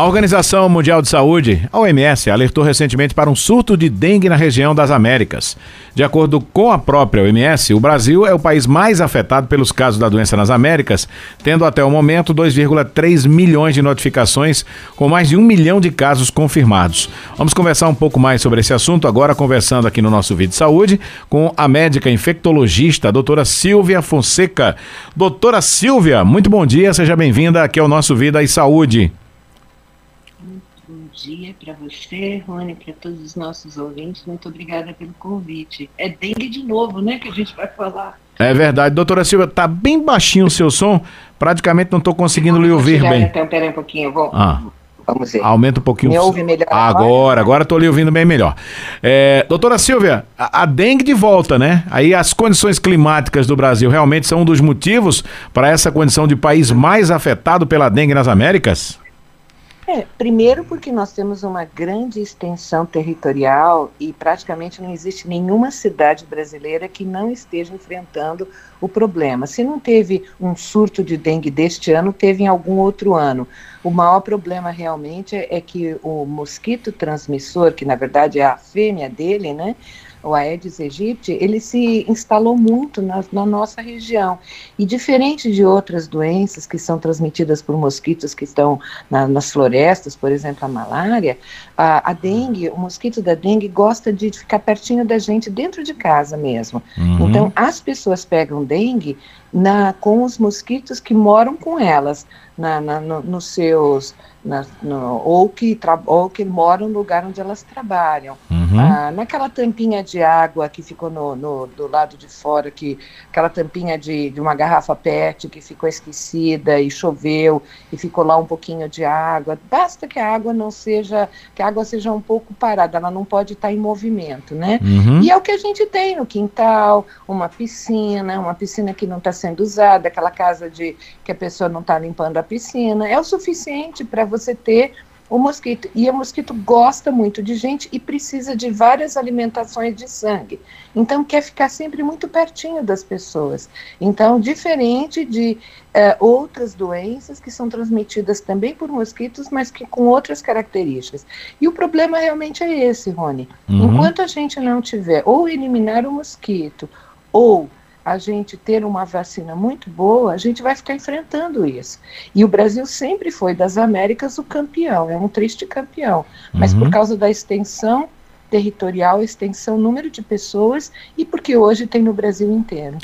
A Organização Mundial de Saúde, a OMS, alertou recentemente para um surto de dengue na região das Américas. De acordo com a própria OMS, o Brasil é o país mais afetado pelos casos da doença nas Américas, tendo até o momento 2,3 milhões de notificações, com mais de um milhão de casos confirmados. Vamos conversar um pouco mais sobre esse assunto agora, conversando aqui no nosso vídeo de saúde com a médica infectologista, a doutora Silvia Fonseca. Doutora Silvia, muito bom dia, seja bem-vinda aqui ao nosso Vida e Saúde dia para você, Rony, para todos os nossos ouvintes. Muito obrigada pelo convite. É dengue de novo, né, que a gente vai falar. É verdade. Doutora Silva, tá bem baixinho o seu som. Praticamente não estou conseguindo lhe ouvir bem. Então, peraí um pouquinho, eu vou... Ah. Vamos ver. Aumenta um pouquinho. Me ouve melhor agora? Agora estou lhe ouvindo bem melhor. É, doutora Silvia, a, a, dengue de volta, né? Aí as condições climáticas do Brasil realmente são um dos motivos para essa condição de país mais afetado pela dengue nas Américas? É, primeiro porque nós temos uma grande extensão territorial e praticamente não existe nenhuma cidade brasileira que não esteja enfrentando o problema. Se não teve um surto de dengue deste ano, teve em algum outro ano. O maior problema realmente é, é que o mosquito transmissor, que na verdade é a fêmea dele, né? O Aedes aegypti, ele se instalou muito na, na, nossa região. E diferente de outras doenças que são transmitidas por mosquitos que estão na, nas florestas, por exemplo, a malária, a, a, dengue, o mosquito da dengue gosta de ficar pertinho da gente dentro de casa mesmo. Uhum. Então, as pessoas pegam dengue na, com os mosquitos que moram com elas, na, na no, nos seus na, no, ou, que ou que moram no lugar onde elas trabalham. Uhum. Ah, naquela tampinha de água que ficou no, no, do lado de fora, que aquela tampinha de, de uma garrafa PET que ficou esquecida e choveu e ficou lá um pouquinho de água. Basta que a água não seja, que a água seja um pouco parada, ela não pode estar em movimento, né? Uhum. E é o que a gente tem no quintal, uma piscina, uma piscina que não está sendo usada, aquela casa de que a pessoa não está limpando a piscina, é o suficiente para você ter o mosquito. E o mosquito gosta muito de gente e precisa de várias alimentações de sangue. Então, quer ficar sempre muito pertinho das pessoas. Então, diferente de uh, outras doenças que são transmitidas também por mosquitos, mas que com outras características. E o problema realmente é esse, Rony. Uhum. Enquanto a gente não tiver ou eliminar o mosquito ou a gente ter uma vacina muito boa, a gente vai ficar enfrentando isso. E o Brasil sempre foi das Américas o campeão, é um triste campeão, mas uhum. por causa da extensão territorial, extensão número de pessoas e porque hoje tem no Brasil inteiro.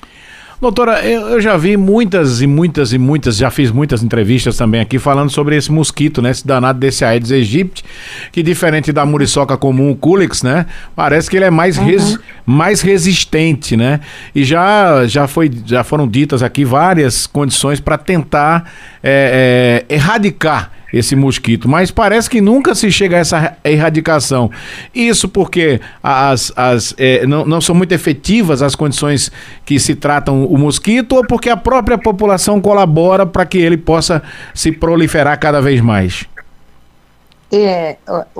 Doutora, eu, eu, já vi muitas e muitas e muitas, já fiz muitas entrevistas também aqui falando sobre esse mosquito, né? Esse danado desse Aedes aegypti, que diferente da muriçoca comum, o Culex, né? Parece que ele é mais, uhum. res, mais resistente, né? E já, já, foi, já foram ditas aqui várias condições para tentar é, é, erradicar esse mosquito, mas parece que nunca se chega a essa erradicação. Isso porque as, as, é, não, não são muito efetivas as condições que se tratam o mosquito ou porque a própria população colabora para que ele possa se proliferar cada vez mais? É,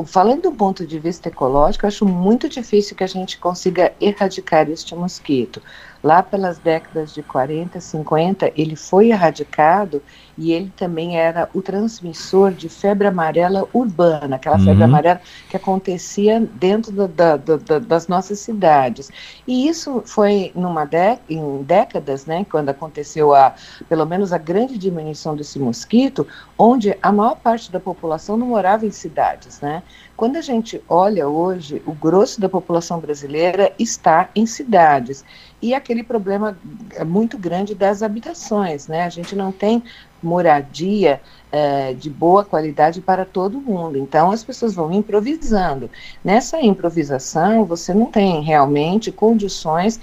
falando do ponto de vista ecológico, acho muito difícil que a gente consiga erradicar este mosquito. Lá pelas décadas de 40, 50, ele foi erradicado e ele também era o transmissor de febre amarela urbana, aquela uhum. febre amarela que acontecia dentro da, da, da, das nossas cidades. E isso foi numa em décadas, né, quando aconteceu a, pelo menos a grande diminuição desse mosquito, onde a maior parte da população não morava em cidades, né? Quando a gente olha hoje, o grosso da população brasileira está em cidades. E aquele problema é muito grande das habitações, né? A gente não tem moradia é, de boa qualidade para todo mundo. Então as pessoas vão improvisando. Nessa improvisação, você não tem realmente condições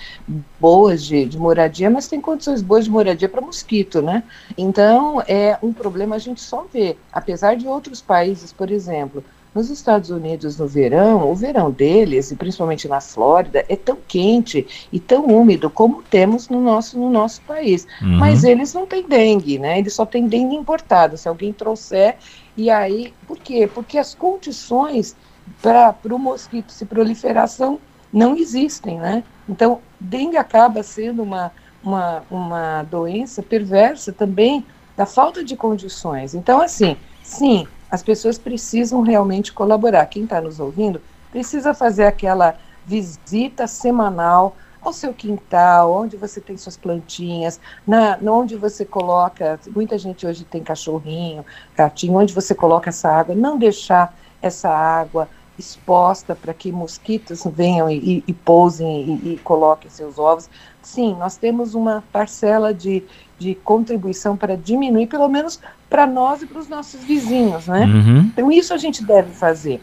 boas de, de moradia, mas tem condições boas de moradia para mosquito, né? Então é um problema a gente só vê. Apesar de outros países, por exemplo, nos Estados Unidos, no verão, o verão deles, e principalmente na Flórida, é tão quente e tão úmido como temos no nosso, no nosso país. Uhum. Mas eles não têm dengue, né? Eles só têm dengue importada. Se alguém trouxer, e aí, por quê? Porque as condições para o mosquito se proliferação não existem, né? Então, dengue acaba sendo uma, uma, uma doença perversa também da falta de condições. Então, assim, sim, As pessoas precisam realmente colaborar. Quem está nos ouvindo precisa fazer aquela visita semanal ao seu quintal, onde você tem suas plantinhas, na, onde você coloca. Muita gente hoje tem cachorrinho, gatinho, onde você coloca essa água, não deixar essa água exposta para que mosquitos venham e, e, pousem e, e, coloquem seus ovos. Sim, nós temos uma parcela de, de contribuição para diminuir, pelo menos para nós e para os nossos vizinhos, né? Uhum. Então isso a gente deve fazer.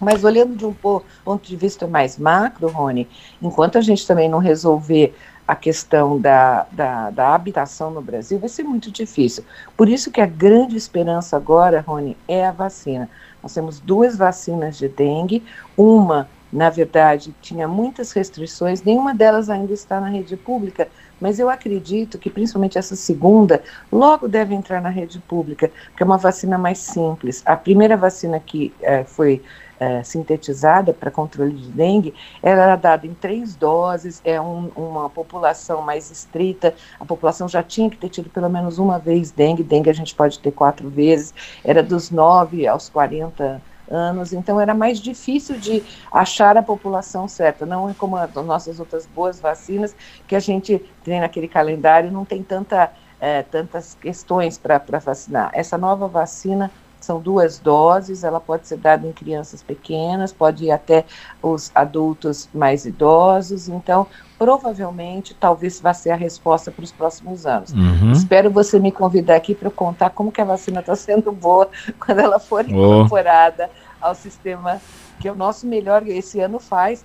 Mas olhando de um ponto de vista mais macro, Rony, enquanto a gente também não resolver a questão da, da, da, habitação no Brasil, vai ser muito difícil. Por isso que a grande esperança agora, Rony, é a vacina. Nós temos duas vacinas de dengue, uma, na verdade, tinha muitas restrições, nenhuma delas ainda está na rede pública, mas eu acredito que principalmente essa segunda logo deve entrar na rede pública, porque é uma vacina mais simples. A primeira vacina que é, foi é, sintetizada para controle de dengue, era dada em três doses, é um, uma população mais estrita, a população já tinha que ter tido pelo menos uma vez dengue, dengue a gente pode ter quatro vezes, era dos 9 aos 40 anos, então era mais difícil de achar a população certa, não é como as nossas outras boas vacinas, que a gente tem naquele calendário, não tem tanta, é, tantas questões para vacinar. Essa nova vacina são duas doses, ela pode ser dada em crianças pequenas, pode ir até os adultos mais idosos, então provavelmente talvez vá ser a resposta para os próximos anos. Uhum. Espero você me convidar aqui para contar como que a vacina está sendo boa quando ela for incorporada ao sistema que é o nosso melhor esse ano faz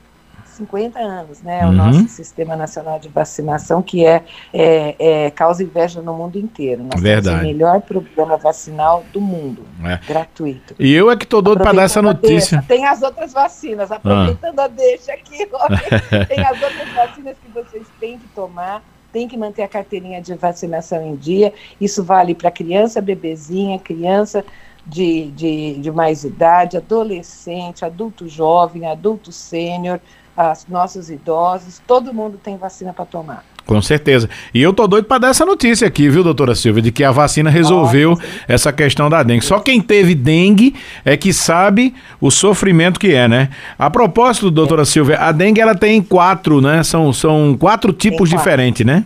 50 anos, né? Uhum. O nosso Sistema Nacional de Vacinação, que é, é, é, causa inveja no mundo inteiro. Nós Verdade. temos o melhor programa vacinal do mundo, é. gratuito. E eu é que estou doido para dar essa notícia. Deixa. Tem as outras vacinas, aproveitando ah. a deixa aqui, tem as outras vacinas que vocês têm que tomar tem que manter a carteirinha de vacinação em dia. Isso vale para criança, bebezinha, criança de, de, de mais idade, adolescente, adulto jovem, adulto sênior, as nossos idosos, todo mundo tem vacina para tomar. Com certeza. E eu tô doido para dar essa notícia aqui, viu, doutora Silvia, de que a vacina resolveu Nossa, essa questão da dengue. Só quem teve dengue é que sabe o sofrimento que é, né? A propósito, doutora é. Silvia, a dengue ela tem quatro, né? São, são quatro tipos quatro. diferentes, né?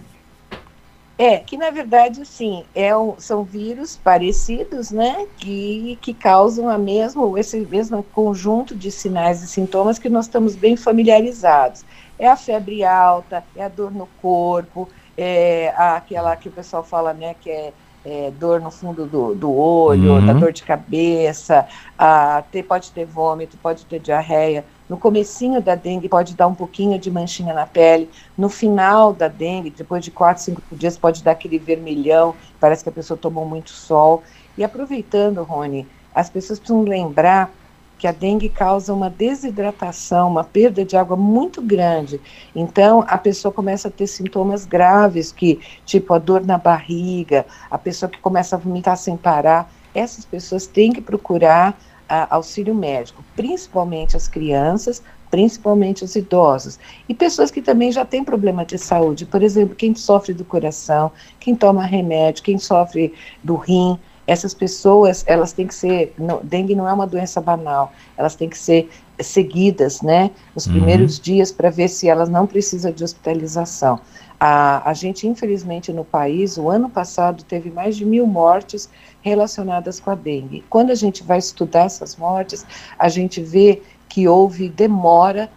É, que na verdade, sim, é um, são vírus parecidos, né, que, que causam a mesmo, esse mesmo conjunto de sinais e sintomas que nós estamos bem familiarizados. É a febre alta, é a dor no corpo, é aquela que o pessoal fala, né, que é é, dor no fundo do, do olho, uhum. da dor de cabeça, a, ter, pode ter vômito, pode ter diarreia. No comecinho da dengue pode dar um pouquinho de manchinha na pele. No final da dengue, depois de 4, 5 dias, pode dar aquele vermelhão, parece que a pessoa tomou muito sol. E aproveitando, Rony, as pessoas precisam lembrar que a dengue causa uma desidratação, uma perda de água muito grande. Então, a pessoa começa a ter sintomas graves, que tipo a dor na barriga, a pessoa que começa a vomitar sem parar. Essas pessoas têm que procurar a, auxílio médico, principalmente as crianças, principalmente os idosos. E pessoas que também já têm problema de saúde, por exemplo, quem sofre do coração, quem toma remédio, quem sofre do rim, essas pessoas, elas têm que ser, não, dengue não é uma doença banal, elas têm que ser seguidas, né, nos uhum. primeiros dias para ver se elas não precisam de hospitalização. A, a gente, infelizmente, no país, o ano passado teve mais de mil mortes relacionadas com a dengue. Quando a gente vai estudar essas mortes, a gente vê que houve demora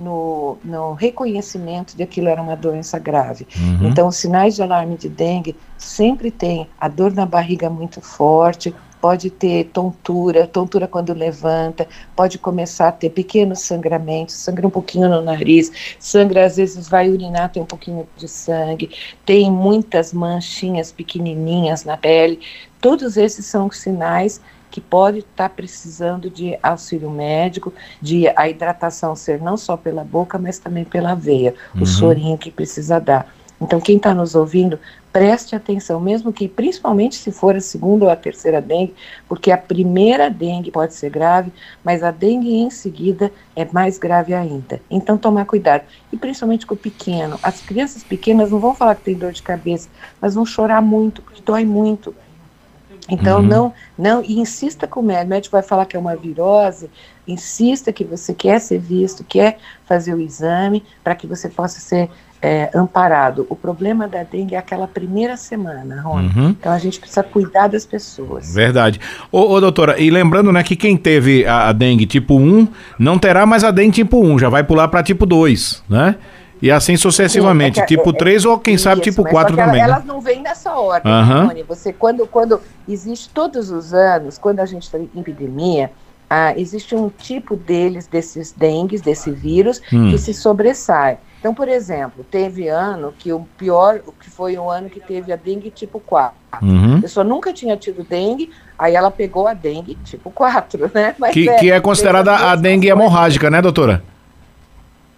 no, no, reconhecimento de aquilo era uma doença grave. Uhum. Então, os sinais de alarme de dengue sempre tem a dor na barriga muito forte, pode ter tontura, tontura quando levanta, pode começar a ter pequenos sangramentos, sangra um pouquinho no nariz, sangra às vezes vai urinar, tem um pouquinho de sangue, tem muitas manchinhas pequenininhas na pele. Todos esses são sinais que pode estar tá precisando de auxílio médico, de a hidratação ser não só pela boca, mas também pela veia, uhum. o sorinho que precisa dar. Então, quem está nos ouvindo, preste atenção, mesmo que, principalmente se for a segunda ou a terceira dengue, porque a primeira dengue pode ser grave, mas a dengue em seguida é mais grave ainda. Então, tomar cuidado. E principalmente com o pequeno. As crianças pequenas não vão falar que tem dor de cabeça, mas vão chorar muito, porque dói muito Então, uhum. não, não, e insista com o médico. O médico vai falar que é uma virose, insista que você quer ser visto, quer fazer o exame, para que você possa ser é, amparado. O problema da dengue é aquela primeira semana, Rony. Uhum. Então a gente precisa cuidar das pessoas. Verdade. Ô, ô, doutora, e lembrando, né, que quem teve a, a dengue tipo 1 não terá mais a dengue tipo 1, já vai pular para tipo 2, né? E assim sucessivamente, Sim, é que, tipo é, 3 ou quem isso, sabe tipo 4 também. Né? Elas não vêm nessa ordem, uhum. Você, quando, quando existe todos os anos, quando a gente está em epidemia, ah, existe um tipo deles, desses dengues, desse vírus, hum. que se sobressai. Então, por exemplo, teve ano que o pior, que foi o ano que teve a dengue tipo 4. Uhum. A pessoa nunca tinha tido dengue, aí ela pegou a dengue tipo 4, né? Mas que, é, que é considerada a dengue hemorrágica, né, doutora?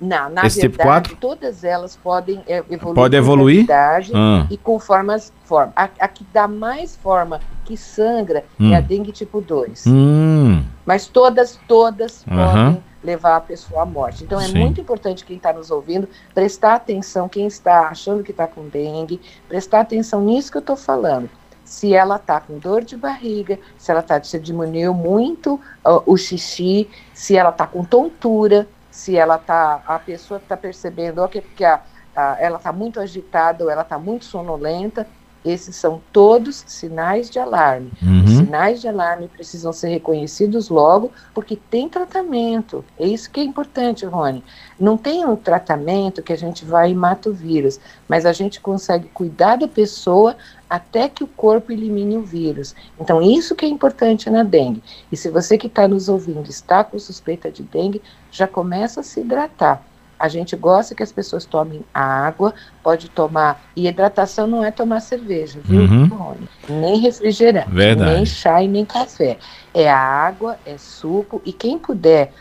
Não, na Esse tipo verdade, tipo todas elas podem é, evoluir. Pode evoluir? Ah. E com formas. Forma. A, a, que dá mais forma, que sangra, hum. é a hum. dengue tipo 2. Hum. Mas todas, todas uhum. podem levar a pessoa à morte. Então é Sim. muito importante quem está nos ouvindo prestar atenção, quem está achando que está com dengue, prestar atenção nisso que eu estou falando. Se ela está com dor de barriga, se ela tá, se diminuiu muito uh, o xixi, se ela está com tontura, se ela tá, a pessoa está percebendo que, que a, a, ela está muito agitada ou ela está muito sonolenta, esses são todos sinais de alarme. Uhum. Os sinais de alarme precisam ser reconhecidos logo, porque tem tratamento. É isso que é importante, Rony. Não tem um tratamento que a gente vai e mata o vírus, mas a gente consegue cuidar da pessoa até que o corpo elimine o vírus. Então, isso que é importante na dengue. E se você que está nos ouvindo está com suspeita de dengue, já começa a se hidratar a gente gosta que as pessoas tomem água, pode tomar. E hidratação não é tomar cerveja, viu, uhum. Nem refrigerante, Verdade. nem chá e nem café. É água, é suco, e quem puder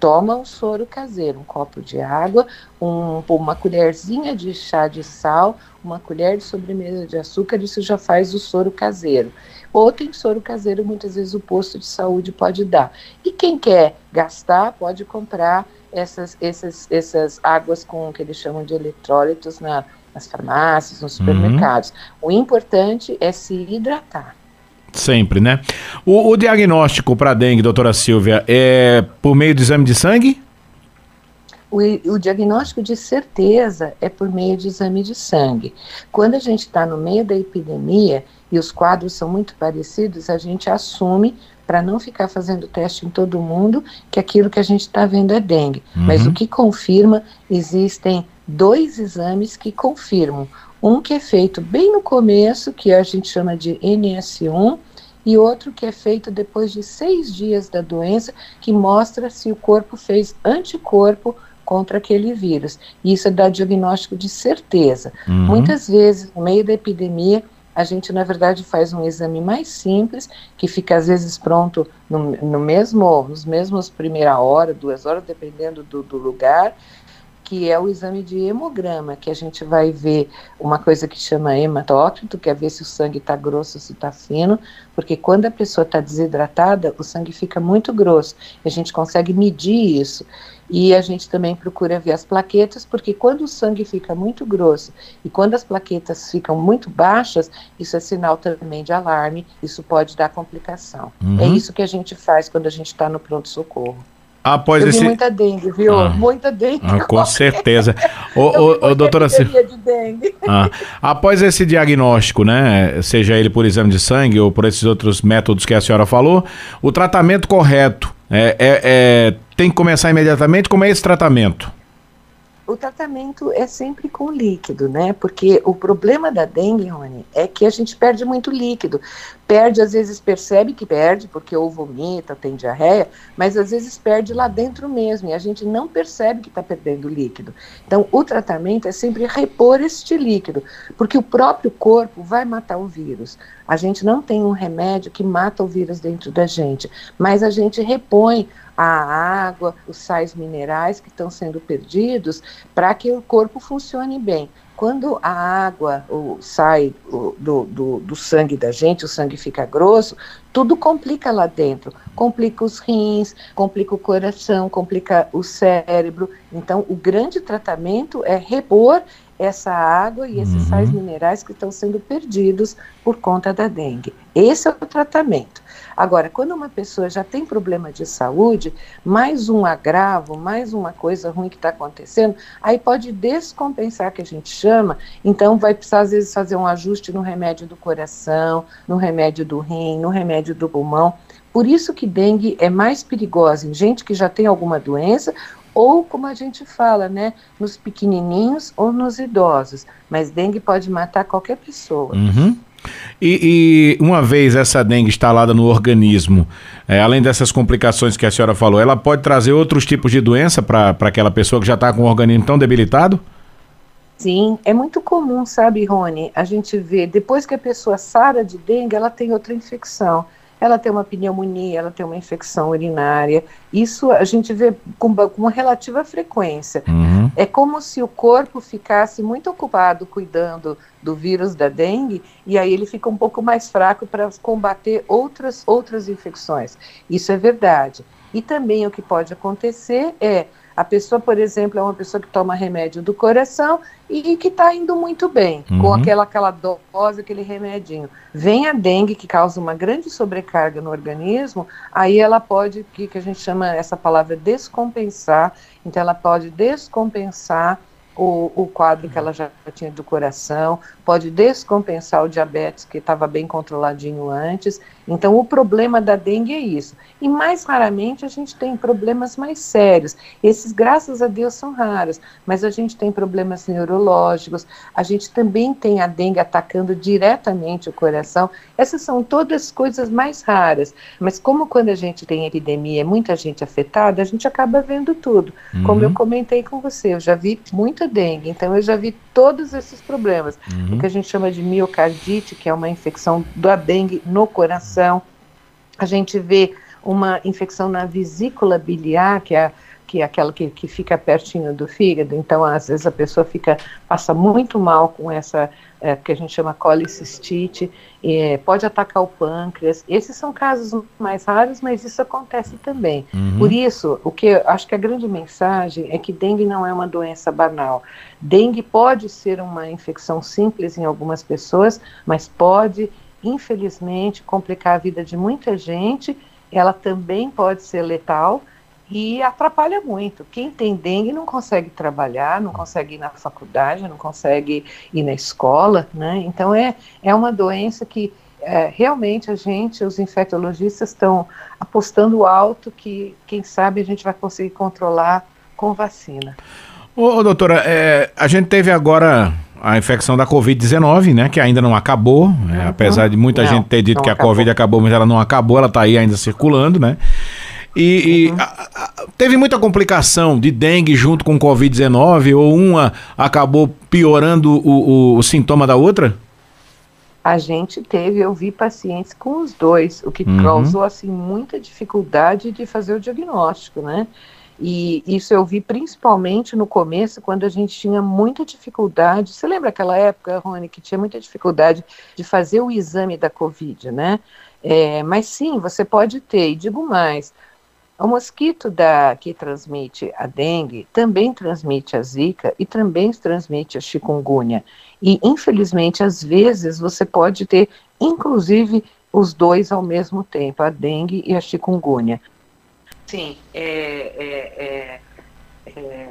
toma um soro caseiro, um copo de água, um, uma colherzinha de chá de sal, uma colher de sobremesa de açúcar, isso já faz o soro caseiro. Ou tem soro caseiro, muitas vezes o posto de saúde pode dar. E quem quer gastar, pode comprar essas, essas, essas águas com o que eles chamam de eletrólitos na, nas farmácias, nos uhum. supermercados. Uhum. O importante é se hidratar. Sempre, né? O, o diagnóstico para dengue, doutora Silvia, é por meio do exame de sangue? O, o, diagnóstico de certeza é por meio de exame de sangue. Quando a gente está no meio da epidemia e os quadros são muito parecidos, a gente assume para não ficar fazendo teste em todo mundo, que aquilo que a gente está vendo é dengue. Uhum. Mas o que confirma, existem dois exames que confirmam. Um que é feito bem no começo, que a gente chama de NS1, e outro que é feito depois de seis dias da doença, que mostra se o corpo fez anticorpo contra aquele vírus. Isso dá diagnóstico de certeza. Uhum. Muitas vezes, no meio da epidemia, a gente, na verdade, faz um exame mais simples, que fica às vezes pronto no, no mesmo, nos mesmos primeira hora, duas horas, dependendo do, do lugar, que é o exame de hemograma, que a gente vai ver uma coisa que chama hematócrito, que é ver se o sangue está grosso ou se está fino, porque quando a pessoa está desidratada, o sangue fica muito grosso, e a gente consegue medir isso. E a gente também procura ver as plaquetas, porque quando o sangue fica muito grosso e quando as plaquetas ficam muito baixas, isso é sinal também de alarme, isso pode dar complicação. Uhum. É isso que a gente faz quando a gente está no pronto-socorro. Após eu esse... muita dengue, viu? Ah, muita dengue. Ah, com certeza. ô, ô, ô, doutora Silvia. De ah, após esse diagnóstico, né, seja ele por exame de sangue ou por esses outros métodos que a senhora falou, o tratamento correto é, é, é tem que começar imediatamente? Como é esse tratamento? O tratamento é sempre com líquido, né? Porque o problema da dengue, Rony, é que a gente perde muito líquido. Perde, às vezes percebe que perde, porque ou vomita, tem diarreia, mas às vezes perde lá dentro mesmo, e a gente não percebe que está perdendo líquido. Então, o tratamento é sempre repor este líquido, porque o próprio corpo vai matar o vírus. A gente não tem um remédio que mata o vírus dentro da gente, mas a gente repõe a água, os sais minerais que estão sendo perdidos, para que o corpo funcione bem. Quando a água sai o, do, do, do sangue da gente, o sangue fica grosso, tudo complica lá dentro. Complica os rins, complica o coração, complica o cérebro. Então, o grande tratamento é repor essa água e esses uhum. sais minerais que estão sendo perdidos por conta da dengue. Esse é o tratamento. Agora, quando uma pessoa já tem problema de saúde, mais um agravo, mais uma coisa ruim que está acontecendo, aí pode descompensar, que a gente chama, então vai precisar, às vezes, fazer um ajuste no remédio do coração, no remédio do rim, no remédio do pulmão. Por isso que dengue é mais perigosa em gente que já tem alguma doença ou como a gente fala, né, nos pequenininhos ou nos idosos. Mas dengue pode matar qualquer pessoa. Uhum. E, e, uma vez essa dengue instalada no organismo, é, além dessas complicações que a senhora falou, ela pode trazer outros tipos de doença para aquela pessoa que já está com o organismo tão debilitado? Sim, é muito comum, sabe, Rony? A gente vê, depois que a pessoa sara de dengue, ela tem outra infecção ela tem uma pneumonia, ela tem uma infecção urinária. Isso a gente vê com, com uma relativa frequência. Uhum. É como se o corpo ficasse muito ocupado cuidando do vírus da dengue e aí ele fica um pouco mais fraco para combater outras, outras infecções. Isso é verdade. E também o que pode acontecer é a pessoa, por exemplo, é uma pessoa que toma remédio do coração e que está indo muito bem, uhum. com aquela, aquela dose, aquele remedinho. Vem a dengue, que causa uma grande sobrecarga no organismo, aí ela pode, que, que a gente chama essa palavra descompensar, então ela pode descompensar o, o quadro que ela já tinha do coração, pode descompensar o diabetes que estava bem controladinho antes. Então, o problema da dengue é isso. E mais raramente a gente tem problemas mais sérios. Esses, graças a Deus, são raros, mas a gente tem problemas neurológicos, a gente também tem a dengue atacando diretamente o coração. Essas são todas coisas mais raras. Mas, como quando a gente tem epidemia, muita gente afetada, a gente acaba vendo tudo. Uhum. Como eu comentei com você, eu já vi muita dengue, então eu já vi todos esses problemas. Uhum o que a gente chama de miocardite, que é uma infecção da dengue no coração. A gente vê uma infecção na vesícula biliar, que é que é aquela que, que fica pertinho do fígado, então às vezes a pessoa fica, passa muito mal com essa, é, que a gente chama colicistite, é, pode atacar o pâncreas, esses são casos mais raros, mas isso acontece também. Uhum. Por isso, o que acho que a grande mensagem é que dengue não é uma doença banal. Dengue pode ser uma infecção simples em algumas pessoas, mas pode, infelizmente, complicar a vida de muita gente, ela também pode ser letal, e atrapalha muito. Quem tem dengue não consegue trabalhar, não consegue ir na faculdade, não consegue ir na escola, né? Então é, é uma doença que é, realmente a gente, os infectologistas, estão apostando alto que, quem sabe, a gente vai conseguir controlar com vacina. Ô, doutora, é, a gente teve agora a infecção da Covid-19, né? Que ainda não acabou, né, apesar de muita não, gente ter dito que acabou. a Covid acabou, mas ela não acabou, ela está aí ainda circulando, né? E, uhum. e a, a, teve muita complicação de dengue junto com Covid-19 ou uma acabou piorando o, o, o, sintoma da outra? A gente teve, eu vi pacientes com os dois, o que uhum. causou assim muita dificuldade de fazer o diagnóstico, né? E isso eu vi principalmente no começo, quando a gente tinha muita dificuldade. Você lembra aquela época, Rony, que tinha muita dificuldade de fazer o exame da Covid, né? É, mas sim, você pode ter, e digo mais, o mosquito da, que transmite a dengue também transmite a zika e também transmite a chikungunya. E, infelizmente, às vezes você pode ter, inclusive, os dois ao mesmo tempo, a dengue e a chikungunya. Sim, é, é, é, é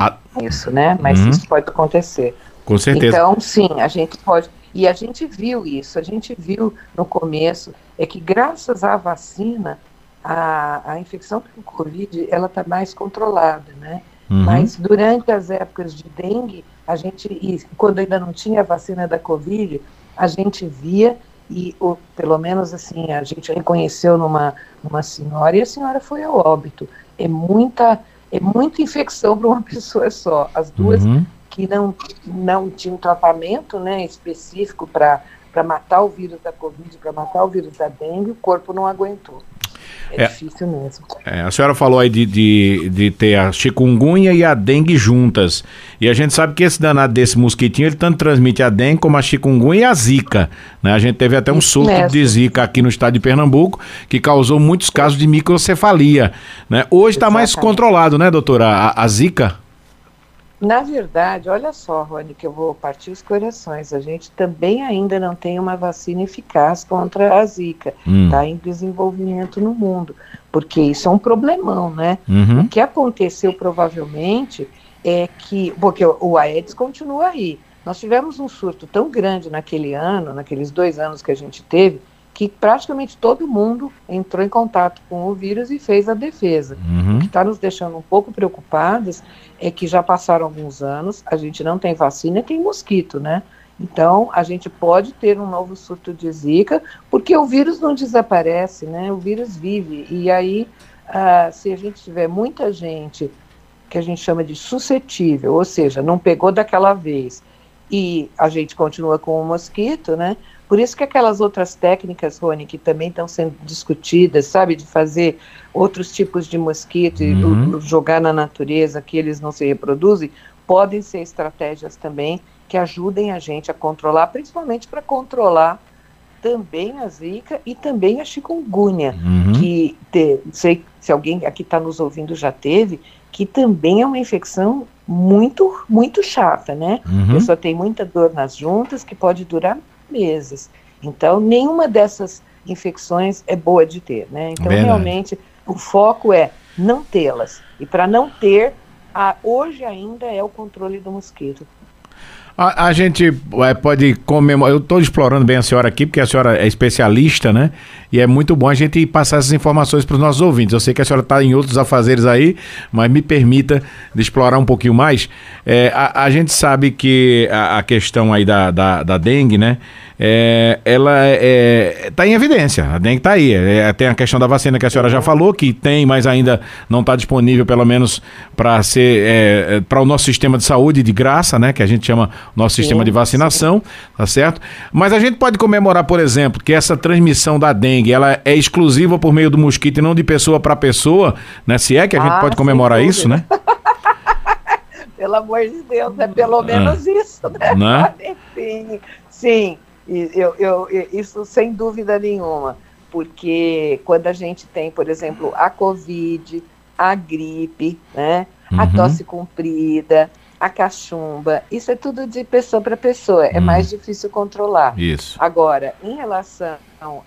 ah. isso, né? Mas uhum. isso pode acontecer. Com certeza. Então, sim, a gente pode. E a gente viu isso, a gente viu no começo, é que graças à vacina, a, a infecção pelo Covid ela está mais controlada, né? Uhum. Mas durante as épocas de dengue, a gente, e quando ainda não tinha a vacina da Covid, a gente via e ou, pelo menos assim a gente reconheceu numa, numa senhora e a senhora foi ao óbito. É muita é muita infecção para uma pessoa só. As duas uhum. que não não tinham tratamento, né, específico para para matar o vírus da Covid, para matar o vírus da dengue, o corpo não aguentou. É, é difícil mesmo. É, a senhora falou aí de, de, de, ter a chikungunya e a dengue juntas. E a gente sabe que esse danado desse mosquitinho, ele tanto transmite a dengue como a chikungunya e a zika. Né? A gente teve até um surto de zika aqui no estado de Pernambuco, que causou muitos casos de microcefalia. Né? Hoje está mais controlado, né, doutora, a, a zika? Na verdade, olha só, Rony, que eu vou partir os corações. A gente também ainda não tem uma vacina eficaz contra a Zika. Está hum. Tá em desenvolvimento no mundo, porque isso é um problemão, né? Uhum. O que aconteceu provavelmente é que, porque o Aedes continua aí. Nós tivemos um surto tão grande naquele ano, naqueles dois anos que a gente teve, que praticamente todo mundo entrou em contato com o vírus e fez a defesa. Uhum. O que está nos deixando um pouco preocupados é que já passaram alguns anos, a gente não tem vacina e tem mosquito, né? Então, a gente pode ter um novo surto de zika, porque o vírus não desaparece, né? O vírus vive. E aí, uh, se a gente tiver muita gente que a gente chama de suscetível, ou seja, não pegou daquela vez, e a gente continua com o mosquito, né? Por isso que aquelas outras técnicas, Rony, que também estão sendo discutidas, sabe, de fazer outros tipos de mosquito uhum. e jogar na natureza que eles não se reproduzem, podem ser estratégias também que ajudem a gente a controlar, principalmente para controlar também a zika e também a chikungunya, uhum. que te, sei se alguém aqui está nos ouvindo já teve, que também é uma infecção muito, muito chata, né? Uhum. A pessoa tem muita dor nas juntas que pode durar meses. Então, nenhuma dessas infecções é boa de ter, né? Então, Verdade. realmente, o foco é não tê-las. E para não ter, a, hoje ainda é o controle do mosquito. A, a gente é, pode comemorar. Eu estou explorando bem a senhora aqui, porque a senhora é especialista, né? E é muito bom a gente passar essas informações para os nossos ouvintes. Eu sei que a senhora está em outros afazeres aí, mas me permita explorar um pouquinho mais. É, a, a, gente sabe que a, a questão aí da, da, da dengue, né? É, ela está é, tá em evidência. A dengue está aí. É, tem a questão da vacina que a senhora já falou, que tem, mas ainda não está disponível, pelo menos para ser é, é para o nosso sistema de saúde de graça, né? Que a gente chama nosso sistema de vacinação, tá certo? Mas a gente pode comemorar, por exemplo, que essa transmissão da dengue ela é exclusiva por meio do mosquito e não de pessoa para pessoa, né? Se é que a gente ah, pode comemorar isso, né? pelo amor de Deus, é pelo menos ah, isso, né? né? Sim, sim. Eu, eu, isso sem dúvida nenhuma, porque quando a gente tem, por exemplo, a Covid, a gripe, né, uhum. a tosse comprida, a cachumba, isso é tudo de pessoa para pessoa, é hum. mais difícil controlar. Isso. Agora, em relação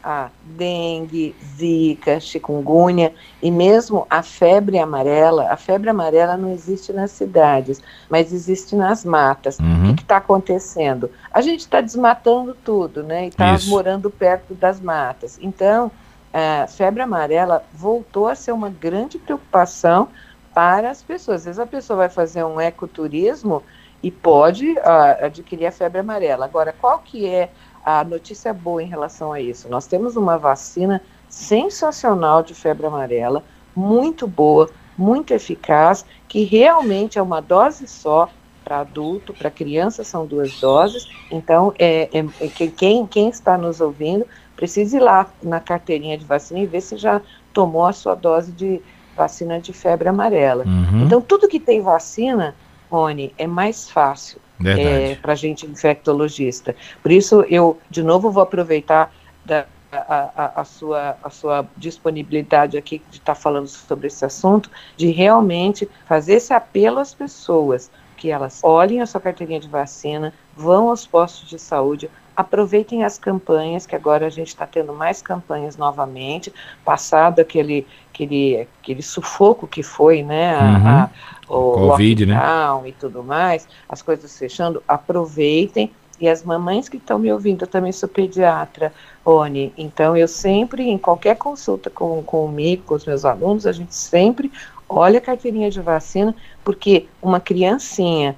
a dengue, zika, chikungunya e mesmo a febre amarela, a febre amarela não existe nas cidades, mas existe nas matas. Uhum. O que está acontecendo? A gente está desmatando tudo, né? E está morando perto das matas. Então, a febre amarela voltou a ser uma grande preocupação para as pessoas. Às vezes a pessoa vai fazer um ecoturismo e pode uh, adquirir a febre amarela. Agora, qual que é a notícia boa em relação a isso? Nós temos uma vacina sensacional de febre amarela, muito boa, muito eficaz, que realmente é uma dose só para adulto, para criança são duas doses. Então, é, é, é, quem, quem está nos ouvindo precisa ir lá na carteirinha de vacina e ver se já tomou a sua dose de vacina de febre amarela. Uhum. Então, tudo que tem vacina, Rony, é mais fácil é, para a gente infectologista. Por isso, eu, de novo, vou aproveitar da, a, a, a, sua, a sua disponibilidade aqui de estar tá falando sobre esse assunto, de realmente fazer esse apelo às pessoas, que elas olhem a sua carteirinha de vacina, vão aos postos de saúde, aproveitem as campanhas, que agora a gente está tendo mais campanhas novamente, passado aquele, aquele, aquele sufoco que foi, né, uhum. a, o Covid, né? e tudo mais, as coisas fechando, aproveitem, e as mamães que estão me ouvindo, eu também sou pediatra, Rony, então eu sempre, em qualquer consulta com, comigo, com os meus alunos, a gente sempre olha a carteirinha de vacina, porque uma criancinha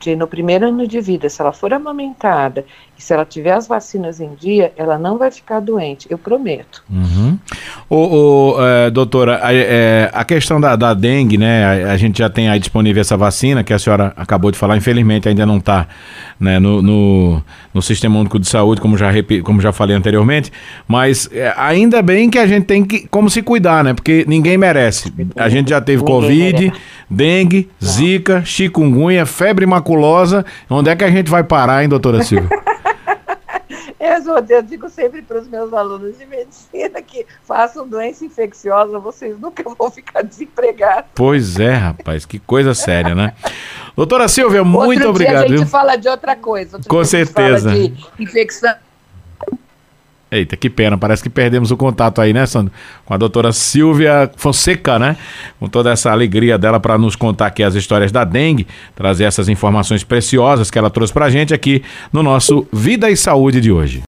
de, no primeiro ano de vida, se ela for amamentada e se ela tiver as vacinas em dia, ela não vai ficar doente, eu prometo. Uhum. O, o é, doutora, a, é, a questão da, da, dengue, né? A, a, gente já tem aí disponível essa vacina que a senhora acabou de falar, infelizmente ainda não está né, no, no, no, Sistema Único de Saúde, como já, como já falei anteriormente, mas é, ainda bem que a gente tem que como se cuidar, né? Porque ninguém merece. A gente já teve ninguém Covid, merece. dengue, não. zika, chikungunya, febre maculosa. Onde é que a gente vai parar, hein, doutora Silvia? Eu digo sempre para os meus alunos de medicina que façam doença infecciosa, vocês nunca vão ficar desempregados. Pois é, rapaz, que coisa séria, né? Doutora Silvia, muito Outro obrigado. A gente viu? fala de outra coisa. Outro Com certeza. De infecção. Eita, que pena, parece que perdemos o contato aí, né, Sandro? Com a doutora Silvia Fonseca, né? Com toda essa alegria dela para nos contar aqui as histórias da dengue, trazer essas informações preciosas que ela trouxe pra gente aqui no nosso Vida e Saúde de hoje.